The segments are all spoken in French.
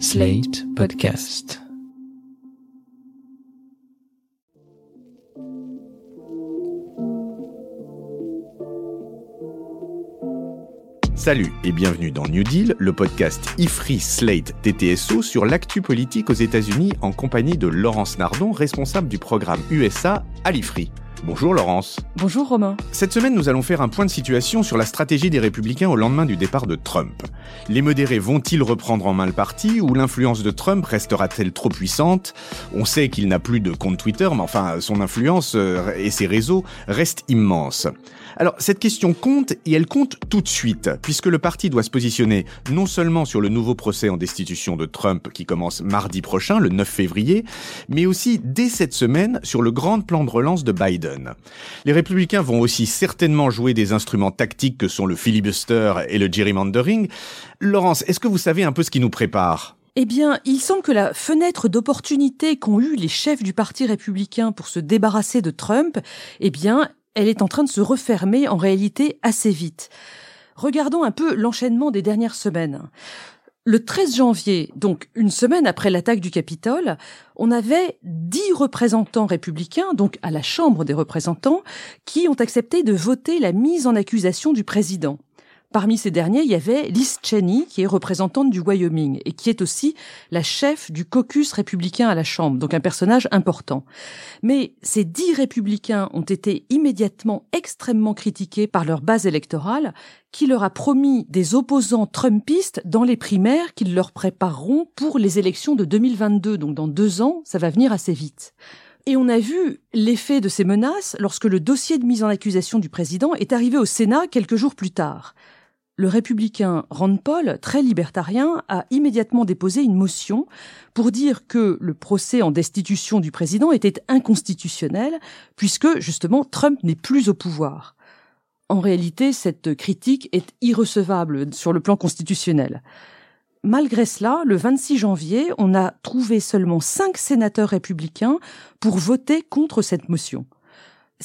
Slate Podcast. Salut et bienvenue dans New Deal, le podcast IFRI Slate TTSO sur l'actu politique aux États-Unis en compagnie de Laurence Nardon, responsable du programme USA à l'IFRI. Bonjour Laurence. Bonjour Romain. Cette semaine, nous allons faire un point de situation sur la stratégie des républicains au lendemain du départ de Trump. Les modérés vont-ils reprendre en main le parti ou l'influence de Trump restera-t-elle trop puissante? On sait qu'il n'a plus de compte Twitter, mais enfin, son influence euh, et ses réseaux restent immenses. Alors, cette question compte et elle compte tout de suite, puisque le parti doit se positionner non seulement sur le nouveau procès en destitution de Trump qui commence mardi prochain, le 9 février, mais aussi dès cette semaine sur le grand plan de relance de Biden. Les républicains vont aussi certainement jouer des instruments tactiques que sont le filibuster et le gerrymandering. Laurence, est-ce que vous savez un peu ce qui nous prépare? Eh bien, il semble que la fenêtre d'opportunité qu'ont eu les chefs du Parti républicain pour se débarrasser de Trump, eh bien, elle est en train de se refermer en réalité assez vite. Regardons un peu l'enchaînement des dernières semaines. Le 13 janvier, donc une semaine après l'attaque du Capitole, on avait dix représentants républicains, donc à la Chambre des représentants, qui ont accepté de voter la mise en accusation du président. Parmi ces derniers, il y avait Liz Cheney, qui est représentante du Wyoming et qui est aussi la chef du caucus républicain à la Chambre, donc un personnage important. Mais ces dix républicains ont été immédiatement extrêmement critiqués par leur base électorale, qui leur a promis des opposants trumpistes dans les primaires qu'ils leur prépareront pour les élections de 2022. Donc dans deux ans, ça va venir assez vite. Et on a vu l'effet de ces menaces lorsque le dossier de mise en accusation du président est arrivé au Sénat quelques jours plus tard le républicain Rand Paul, très libertarien, a immédiatement déposé une motion pour dire que le procès en destitution du président était inconstitutionnel, puisque justement Trump n'est plus au pouvoir. En réalité, cette critique est irrecevable sur le plan constitutionnel. Malgré cela, le 26 janvier, on a trouvé seulement cinq sénateurs républicains pour voter contre cette motion.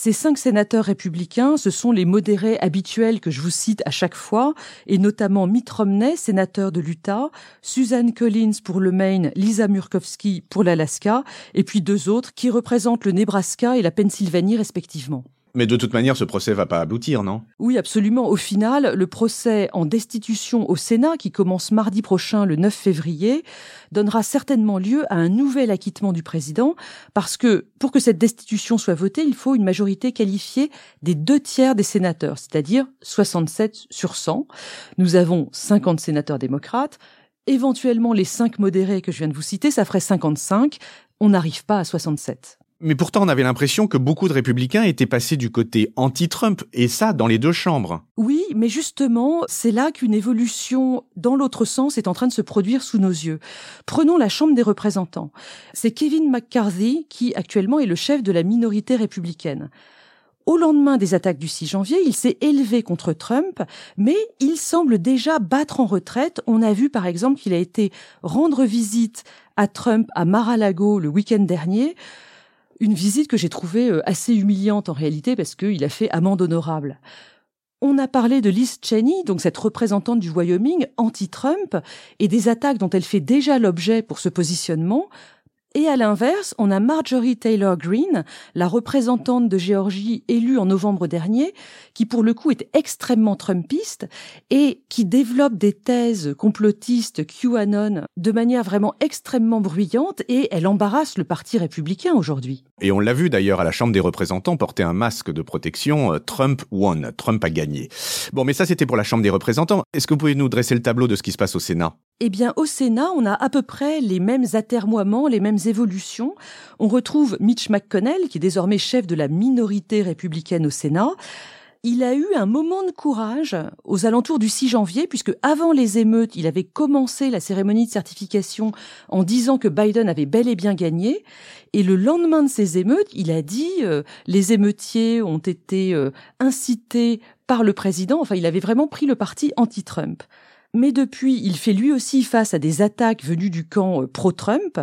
Ces cinq sénateurs républicains, ce sont les modérés habituels que je vous cite à chaque fois, et notamment Mitt Romney, sénateur de l'Utah, Suzanne Collins pour le Maine, Lisa Murkowski pour l'Alaska, et puis deux autres qui représentent le Nebraska et la Pennsylvanie respectivement. Mais de toute manière, ce procès va pas aboutir, non? Oui, absolument. Au final, le procès en destitution au Sénat, qui commence mardi prochain, le 9 février, donnera certainement lieu à un nouvel acquittement du président, parce que pour que cette destitution soit votée, il faut une majorité qualifiée des deux tiers des sénateurs, c'est-à-dire 67 sur 100. Nous avons 50 sénateurs démocrates, éventuellement les 5 modérés que je viens de vous citer, ça ferait 55. On n'arrive pas à 67. Mais pourtant, on avait l'impression que beaucoup de républicains étaient passés du côté anti-Trump, et ça dans les deux chambres. Oui, mais justement, c'est là qu'une évolution dans l'autre sens est en train de se produire sous nos yeux. Prenons la Chambre des représentants. C'est Kevin McCarthy qui actuellement est le chef de la minorité républicaine. Au lendemain des attaques du 6 janvier, il s'est élevé contre Trump, mais il semble déjà battre en retraite. On a vu par exemple qu'il a été rendre visite à Trump à Mar-a-Lago le week-end dernier une visite que j'ai trouvée euh, assez humiliante en réalité parce qu'il a fait amende honorable. On a parlé de Liz Cheney, donc cette représentante du Wyoming anti-Trump, et des attaques dont elle fait déjà l'objet pour ce positionnement, et à l'inverse, on a Marjorie Taylor Greene, la représentante de Géorgie élue en novembre dernier, qui pour le coup est extrêmement trumpiste et qui développe des thèses complotistes QAnon de manière vraiment extrêmement bruyante et elle embarrasse le parti républicain aujourd'hui. Et on l'a vu d'ailleurs à la Chambre des représentants porter un masque de protection euh, Trump won, Trump a gagné. Bon, mais ça c'était pour la Chambre des représentants. Est-ce que vous pouvez nous dresser le tableau de ce qui se passe au Sénat? Eh bien, au Sénat, on a à peu près les mêmes atermoiements, les mêmes évolutions. On retrouve Mitch McConnell, qui est désormais chef de la minorité républicaine au Sénat. Il a eu un moment de courage aux alentours du 6 janvier, puisque avant les émeutes, il avait commencé la cérémonie de certification en disant que Biden avait bel et bien gagné. Et le lendemain de ces émeutes, il a dit euh, les émeutiers ont été euh, incités par le président. Enfin, il avait vraiment pris le parti anti-Trump. Mais depuis, il fait lui aussi face à des attaques venues du camp euh, pro-Trump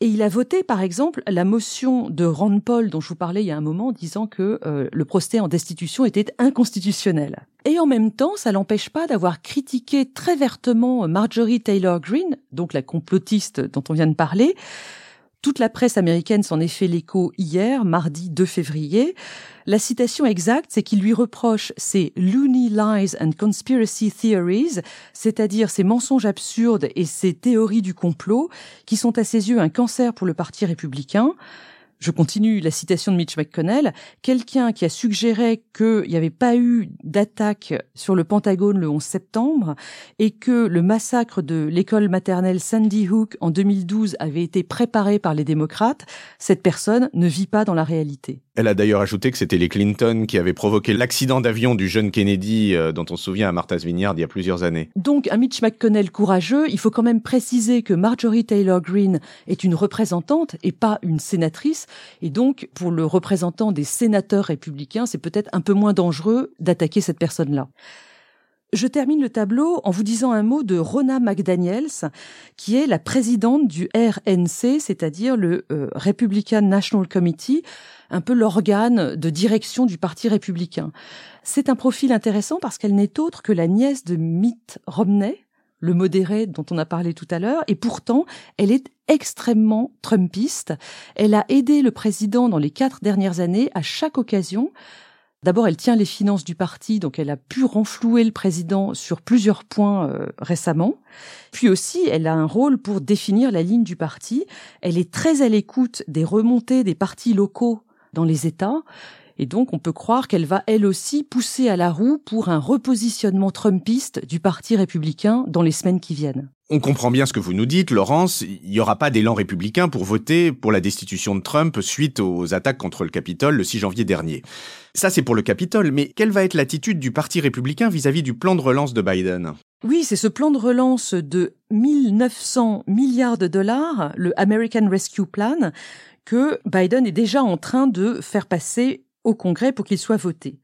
et il a voté par exemple la motion de Rand Paul dont je vous parlais il y a un moment disant que euh, le procès en destitution était inconstitutionnel. Et en même temps, ça l'empêche pas d'avoir critiqué très vertement Marjorie Taylor Greene, donc la complotiste dont on vient de parler, toute la presse américaine s'en est fait l'écho hier, mardi 2 février. La citation exacte, c'est qu'il lui reproche ses loony lies and conspiracy theories, c'est-à-dire ses mensonges absurdes et ses théories du complot, qui sont à ses yeux un cancer pour le Parti républicain je continue la citation de Mitch McConnell, quelqu'un qui a suggéré qu'il n'y avait pas eu d'attaque sur le Pentagone le 11 septembre et que le massacre de l'école maternelle Sandy Hook en 2012 avait été préparé par les démocrates, cette personne ne vit pas dans la réalité. Elle a d'ailleurs ajouté que c'était les Clinton qui avaient provoqué l'accident d'avion du jeune Kennedy euh, dont on se souvient à Martha's Vineyard il y a plusieurs années. Donc un Mitch McConnell courageux, il faut quand même préciser que Marjorie Taylor Greene est une représentante et pas une sénatrice et donc pour le représentant des sénateurs républicains, c'est peut-être un peu moins dangereux d'attaquer cette personne-là. Je termine le tableau en vous disant un mot de Rona McDaniels, qui est la présidente du RNC, c'est-à-dire le euh, Republican National Committee, un peu l'organe de direction du Parti républicain. C'est un profil intéressant parce qu'elle n'est autre que la nièce de Mitt Romney, le modéré dont on a parlé tout à l'heure, et pourtant, elle est extrêmement trumpiste. Elle a aidé le président dans les quatre dernières années à chaque occasion D'abord, elle tient les finances du parti, donc elle a pu renflouer le président sur plusieurs points euh, récemment. Puis aussi, elle a un rôle pour définir la ligne du parti. Elle est très à l'écoute des remontées des partis locaux dans les États. Et donc, on peut croire qu'elle va elle aussi pousser à la roue pour un repositionnement trumpiste du Parti républicain dans les semaines qui viennent. On comprend bien ce que vous nous dites, Laurence. Il n'y aura pas d'élan républicain pour voter pour la destitution de Trump suite aux attaques contre le Capitole le 6 janvier dernier. Ça, c'est pour le Capitole, mais quelle va être l'attitude du Parti républicain vis-à-vis du plan de relance de Biden? Oui, c'est ce plan de relance de 1900 milliards de dollars, le American Rescue Plan, que Biden est déjà en train de faire passer au Congrès pour qu'il soit voté.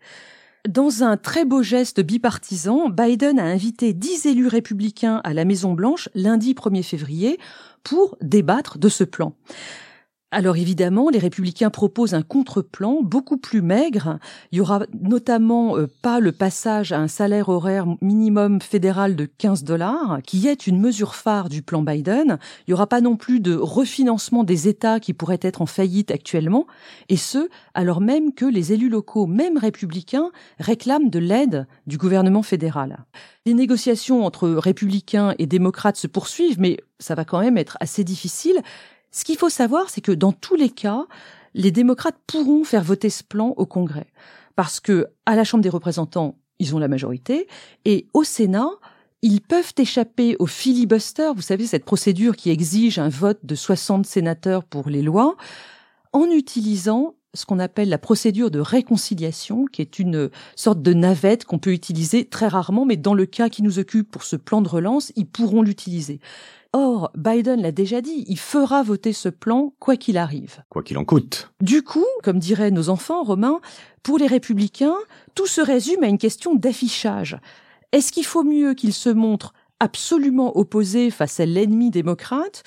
Dans un très beau geste bipartisan, Biden a invité dix élus républicains à la Maison-Blanche lundi 1er février pour débattre de ce plan. Alors évidemment, les républicains proposent un contre-plan beaucoup plus maigre. Il y aura notamment euh, pas le passage à un salaire horaire minimum fédéral de 15 dollars, qui est une mesure phare du plan Biden. Il y aura pas non plus de refinancement des États qui pourraient être en faillite actuellement, et ce, alors même que les élus locaux, même républicains, réclament de l'aide du gouvernement fédéral. Les négociations entre républicains et démocrates se poursuivent, mais ça va quand même être assez difficile ce qu'il faut savoir, c'est que dans tous les cas, les démocrates pourront faire voter ce plan au Congrès. Parce que, à la Chambre des représentants, ils ont la majorité, et au Sénat, ils peuvent échapper au filibuster, vous savez, cette procédure qui exige un vote de 60 sénateurs pour les lois, en utilisant ce qu'on appelle la procédure de réconciliation, qui est une sorte de navette qu'on peut utiliser très rarement, mais dans le cas qui nous occupe pour ce plan de relance, ils pourront l'utiliser. Or, Biden l'a déjà dit, il fera voter ce plan quoi qu'il arrive. Quoi qu'il en coûte. Du coup, comme diraient nos enfants romains, pour les républicains, tout se résume à une question d'affichage. Est-ce qu'il faut mieux qu'ils se montrent absolument opposés face à l'ennemi démocrate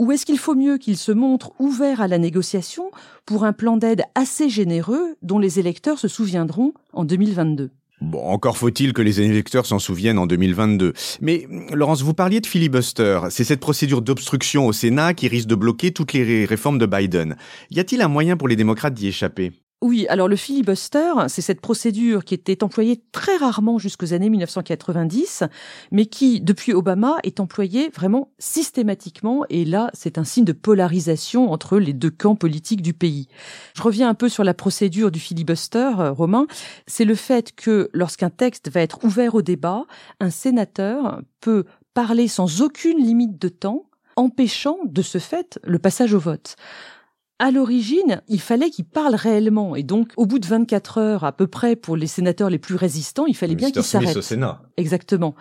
ou est-ce qu'il faut mieux qu'ils se montrent ouverts à la négociation pour un plan d'aide assez généreux dont les électeurs se souviendront en 2022 Bon, encore faut-il que les électeurs s'en souviennent en 2022. Mais, Laurence, vous parliez de filibuster. C'est cette procédure d'obstruction au Sénat qui risque de bloquer toutes les réformes de Biden. Y a-t-il un moyen pour les démocrates d'y échapper? Oui, alors le filibuster, c'est cette procédure qui était employée très rarement jusqu'aux années 1990, mais qui, depuis Obama, est employée vraiment systématiquement, et là, c'est un signe de polarisation entre les deux camps politiques du pays. Je reviens un peu sur la procédure du filibuster, euh, Romain. C'est le fait que lorsqu'un texte va être ouvert au débat, un sénateur peut parler sans aucune limite de temps, empêchant de ce fait le passage au vote à l'origine, il fallait qu'ils parlent réellement. Et donc, au bout de 24 heures à peu près, pour les sénateurs les plus résistants, il fallait bien qu'ils s'arrêtent. au Sénat. Exactement.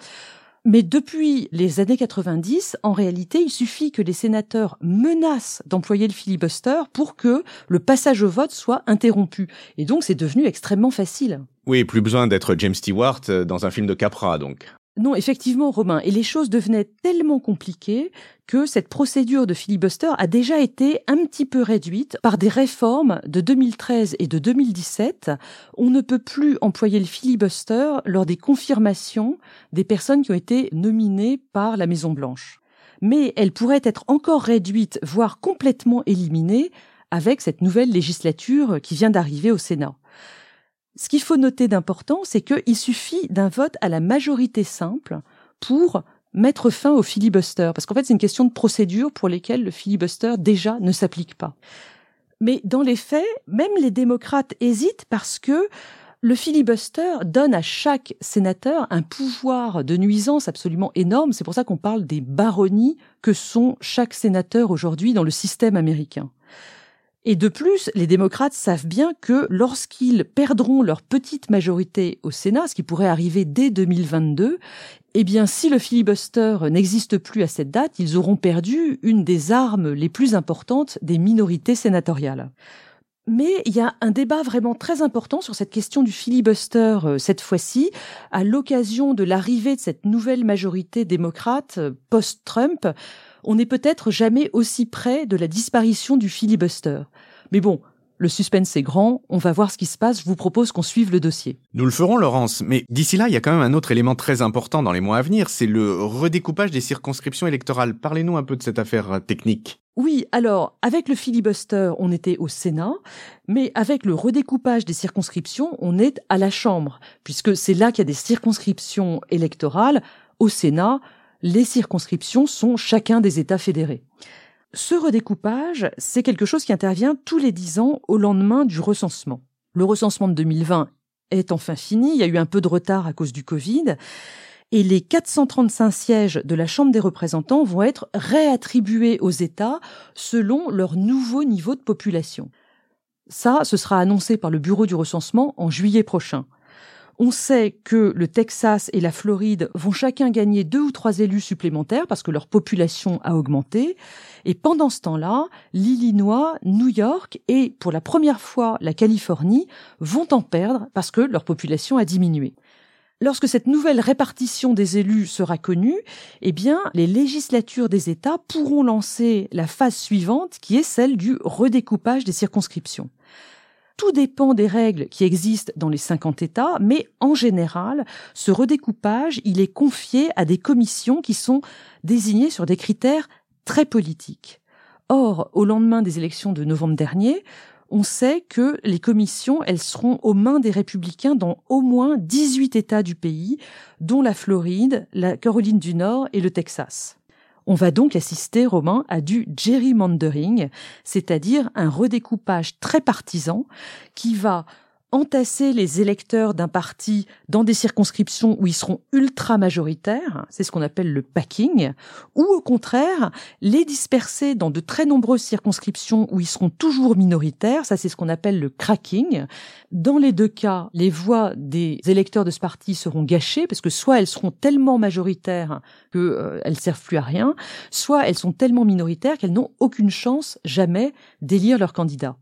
Mais depuis les années 90, en réalité, il suffit que les sénateurs menacent d'employer le filibuster pour que le passage au vote soit interrompu. Et donc, c'est devenu extrêmement facile. Oui, plus besoin d'être James Stewart euh, dans un film de Capra, donc. Non, effectivement, Romain. Et les choses devenaient tellement compliquées que cette procédure de filibuster a déjà été un petit peu réduite par des réformes de 2013 et de 2017. On ne peut plus employer le filibuster lors des confirmations des personnes qui ont été nominées par la Maison Blanche. Mais elle pourrait être encore réduite, voire complètement éliminée, avec cette nouvelle législature qui vient d'arriver au Sénat. Ce qu'il faut noter d'important, c'est qu'il suffit d'un vote à la majorité simple pour mettre fin au filibuster, parce qu'en fait c'est une question de procédure pour lesquelles le filibuster déjà ne s'applique pas. Mais dans les faits, même les démocrates hésitent parce que le filibuster donne à chaque sénateur un pouvoir de nuisance absolument énorme. C'est pour ça qu'on parle des baronnies que sont chaque sénateur aujourd'hui dans le système américain. Et de plus, les démocrates savent bien que lorsqu'ils perdront leur petite majorité au Sénat, ce qui pourrait arriver dès 2022, eh bien, si le filibuster n'existe plus à cette date, ils auront perdu une des armes les plus importantes des minorités sénatoriales. Mais il y a un débat vraiment très important sur cette question du filibuster euh, cette fois-ci, à l'occasion de l'arrivée de cette nouvelle majorité démocrate euh, post-Trump on n'est peut-être jamais aussi près de la disparition du filibuster. Mais bon, le suspense est grand, on va voir ce qui se passe, je vous propose qu'on suive le dossier. Nous le ferons, Laurence, mais d'ici là, il y a quand même un autre élément très important dans les mois à venir, c'est le redécoupage des circonscriptions électorales. Parlez-nous un peu de cette affaire technique. Oui, alors, avec le filibuster, on était au Sénat, mais avec le redécoupage des circonscriptions, on est à la Chambre, puisque c'est là qu'il y a des circonscriptions électorales. Au Sénat, les circonscriptions sont chacun des États fédérés. Ce redécoupage, c'est quelque chose qui intervient tous les dix ans au lendemain du recensement. Le recensement de 2020 est enfin fini, il y a eu un peu de retard à cause du Covid, et les 435 sièges de la Chambre des représentants vont être réattribués aux États selon leur nouveau niveau de population. Ça, ce sera annoncé par le Bureau du recensement en juillet prochain. On sait que le Texas et la Floride vont chacun gagner deux ou trois élus supplémentaires parce que leur population a augmenté. Et pendant ce temps-là, l'Illinois, New York et pour la première fois la Californie vont en perdre parce que leur population a diminué. Lorsque cette nouvelle répartition des élus sera connue, eh bien, les législatures des États pourront lancer la phase suivante qui est celle du redécoupage des circonscriptions. Tout dépend des règles qui existent dans les 50 États, mais en général, ce redécoupage, il est confié à des commissions qui sont désignées sur des critères très politiques. Or, au lendemain des élections de novembre dernier, on sait que les commissions, elles seront aux mains des républicains dans au moins 18 États du pays, dont la Floride, la Caroline du Nord et le Texas. On va donc assister, Romain, à du gerrymandering, c'est-à-dire un redécoupage très partisan qui va entasser les électeurs d'un parti dans des circonscriptions où ils seront ultra majoritaires, c'est ce qu'on appelle le packing, ou au contraire, les disperser dans de très nombreuses circonscriptions où ils seront toujours minoritaires, ça c'est ce qu'on appelle le cracking. Dans les deux cas, les voix des électeurs de ce parti seront gâchées parce que soit elles seront tellement majoritaires qu'elles euh, servent plus à rien, soit elles sont tellement minoritaires qu'elles n'ont aucune chance jamais d'élire leur candidat.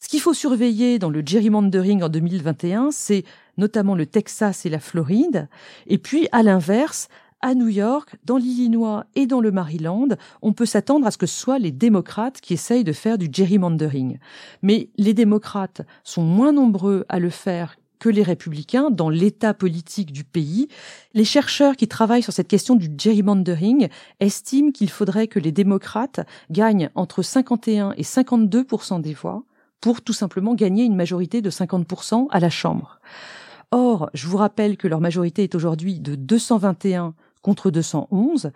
Ce qu'il faut surveiller dans le gerrymandering en 2021, c'est notamment le Texas et la Floride. Et puis, à l'inverse, à New York, dans l'Illinois et dans le Maryland, on peut s'attendre à ce que ce les démocrates qui essayent de faire du gerrymandering. Mais les démocrates sont moins nombreux à le faire que les républicains dans l'état politique du pays. Les chercheurs qui travaillent sur cette question du gerrymandering estiment qu'il faudrait que les démocrates gagnent entre 51 et 52% des voix pour tout simplement gagner une majorité de 50% à la Chambre. Or, je vous rappelle que leur majorité est aujourd'hui de 221 contre 211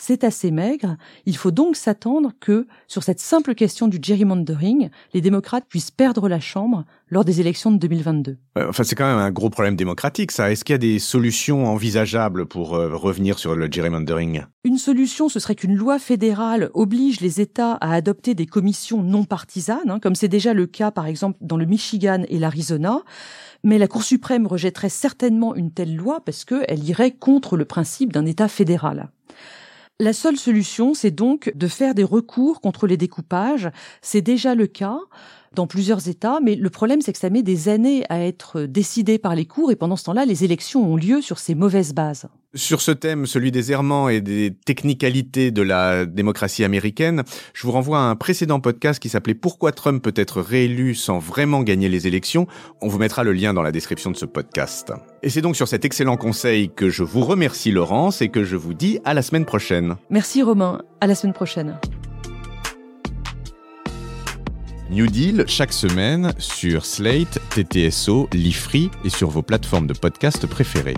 c'est assez maigre. Il faut donc s'attendre que, sur cette simple question du gerrymandering, les démocrates puissent perdre la Chambre lors des élections de 2022. Enfin, c'est quand même un gros problème démocratique, ça. Est-ce qu'il y a des solutions envisageables pour euh, revenir sur le gerrymandering? Une solution, ce serait qu'une loi fédérale oblige les États à adopter des commissions non partisanes, hein, comme c'est déjà le cas, par exemple, dans le Michigan et l'Arizona. Mais la Cour suprême rejetterait certainement une telle loi parce qu'elle irait contre le principe d'un État fédéral. La seule solution, c'est donc de faire des recours contre les découpages. C'est déjà le cas dans plusieurs États, mais le problème c'est que ça met des années à être décidé par les cours et pendant ce temps-là, les élections ont lieu sur ces mauvaises bases. Sur ce thème, celui des errements et des technicalités de la démocratie américaine, je vous renvoie à un précédent podcast qui s'appelait Pourquoi Trump peut être réélu sans vraiment gagner les élections. On vous mettra le lien dans la description de ce podcast. Et c'est donc sur cet excellent conseil que je vous remercie Laurence et que je vous dis à la semaine prochaine. Merci Romain, à la semaine prochaine. New Deal chaque semaine sur Slate, TTSO, Lifree et sur vos plateformes de podcast préférées.